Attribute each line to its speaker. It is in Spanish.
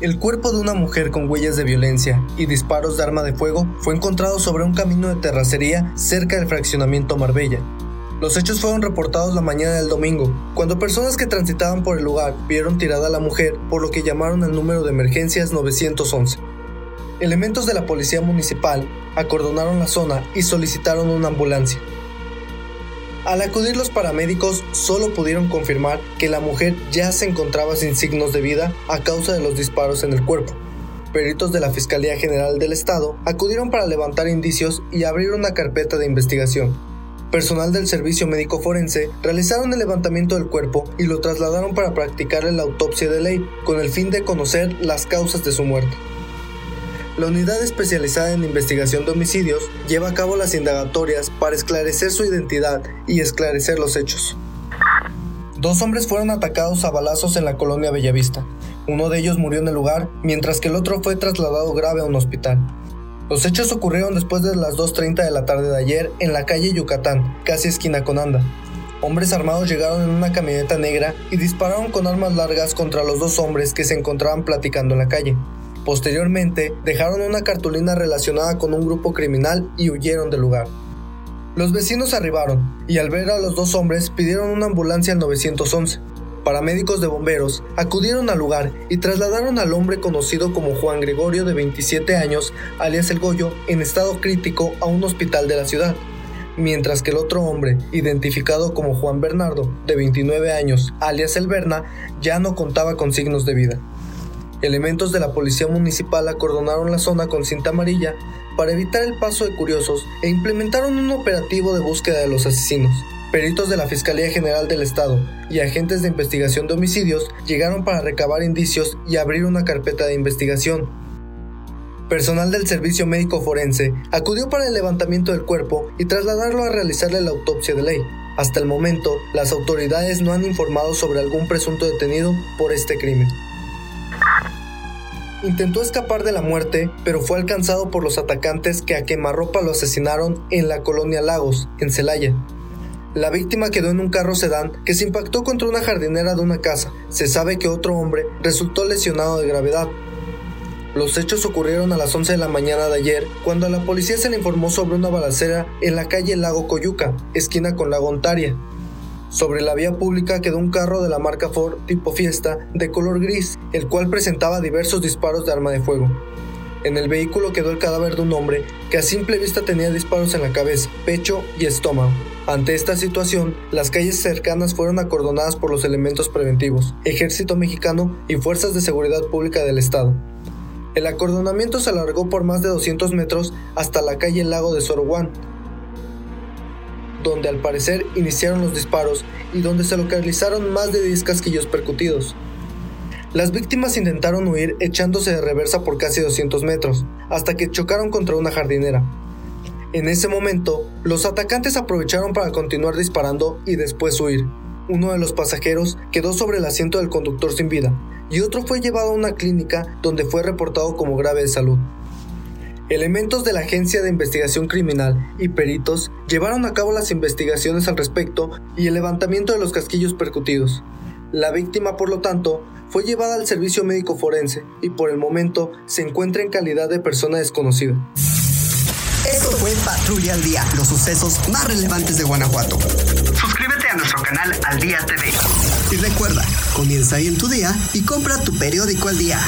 Speaker 1: El cuerpo de una mujer con huellas de violencia y disparos de arma de fuego fue encontrado sobre un camino de terracería cerca del fraccionamiento Marbella. Los hechos fueron reportados la mañana del domingo, cuando personas que transitaban por el lugar vieron tirada a la mujer, por lo que llamaron al número de emergencias 911. Elementos de la policía municipal acordonaron la zona y solicitaron una ambulancia. Al acudir los paramédicos solo pudieron confirmar que la mujer ya se encontraba sin signos de vida a causa de los disparos en el cuerpo. Peritos de la Fiscalía General del Estado acudieron para levantar indicios y abrir una carpeta de investigación. Personal del Servicio Médico Forense realizaron el levantamiento del cuerpo y lo trasladaron para practicarle la autopsia de ley con el fin de conocer las causas de su muerte. La unidad especializada en investigación de homicidios lleva a cabo las indagatorias para esclarecer su identidad y esclarecer los hechos. Dos hombres fueron atacados a balazos en la colonia Bellavista. Uno de ellos murió en el lugar, mientras que el otro fue trasladado grave a un hospital. Los hechos ocurrieron después de las 2.30 de la tarde de ayer en la calle Yucatán, casi esquina con Anda. Hombres armados llegaron en una camioneta negra y dispararon con armas largas contra los dos hombres que se encontraban platicando en la calle. Posteriormente, dejaron una cartulina relacionada con un grupo criminal y huyeron del lugar. Los vecinos arribaron y al ver a los dos hombres pidieron una ambulancia al 911. Paramédicos de bomberos acudieron al lugar y trasladaron al hombre conocido como Juan Gregorio de 27 años, alias El Goyo, en estado crítico a un hospital de la ciudad, mientras que el otro hombre, identificado como Juan Bernardo, de 29 años, alias El Berna, ya no contaba con signos de vida. Elementos de la policía municipal acordonaron la zona con cinta amarilla para evitar el paso de curiosos e implementaron un operativo de búsqueda de los asesinos. Peritos de la Fiscalía General del Estado y agentes de investigación de homicidios llegaron para recabar indicios y abrir una carpeta de investigación. Personal del Servicio Médico Forense acudió para el levantamiento del cuerpo y trasladarlo a realizarle la autopsia de ley. Hasta el momento, las autoridades no han informado sobre algún presunto detenido por este crimen. Intentó escapar de la muerte, pero fue alcanzado por los atacantes que a quemarropa lo asesinaron en la colonia Lagos, en Celaya. La víctima quedó en un carro sedán que se impactó contra una jardinera de una casa. Se sabe que otro hombre resultó lesionado de gravedad. Los hechos ocurrieron a las 11 de la mañana de ayer, cuando a la policía se le informó sobre una balacera en la calle Lago Coyuca, esquina con Lago Ontaria. Sobre la vía pública quedó un carro de la marca Ford tipo Fiesta de color gris, el cual presentaba diversos disparos de arma de fuego. En el vehículo quedó el cadáver de un hombre que a simple vista tenía disparos en la cabeza, pecho y estómago. Ante esta situación, las calles cercanas fueron acordonadas por los elementos preventivos, Ejército Mexicano y Fuerzas de Seguridad Pública del Estado. El acordonamiento se alargó por más de 200 metros hasta la calle Lago de Sor Juan, donde al parecer iniciaron los disparos y donde se localizaron más de 10 casquillos percutidos. Las víctimas intentaron huir echándose de reversa por casi 200 metros, hasta que chocaron contra una jardinera. En ese momento, los atacantes aprovecharon para continuar disparando y después huir. Uno de los pasajeros quedó sobre el asiento del conductor sin vida, y otro fue llevado a una clínica donde fue reportado como grave de salud. Elementos de la Agencia de Investigación Criminal y peritos llevaron a cabo las investigaciones al respecto y el levantamiento de los casquillos percutidos. La víctima, por lo tanto, fue llevada al servicio médico forense y por el momento se encuentra en calidad de persona desconocida.
Speaker 2: Esto fue Patrulla al Día, los sucesos más relevantes de Guanajuato. Suscríbete a nuestro canal Al Día TV. Y recuerda, comienza ahí en tu día y compra tu periódico al día.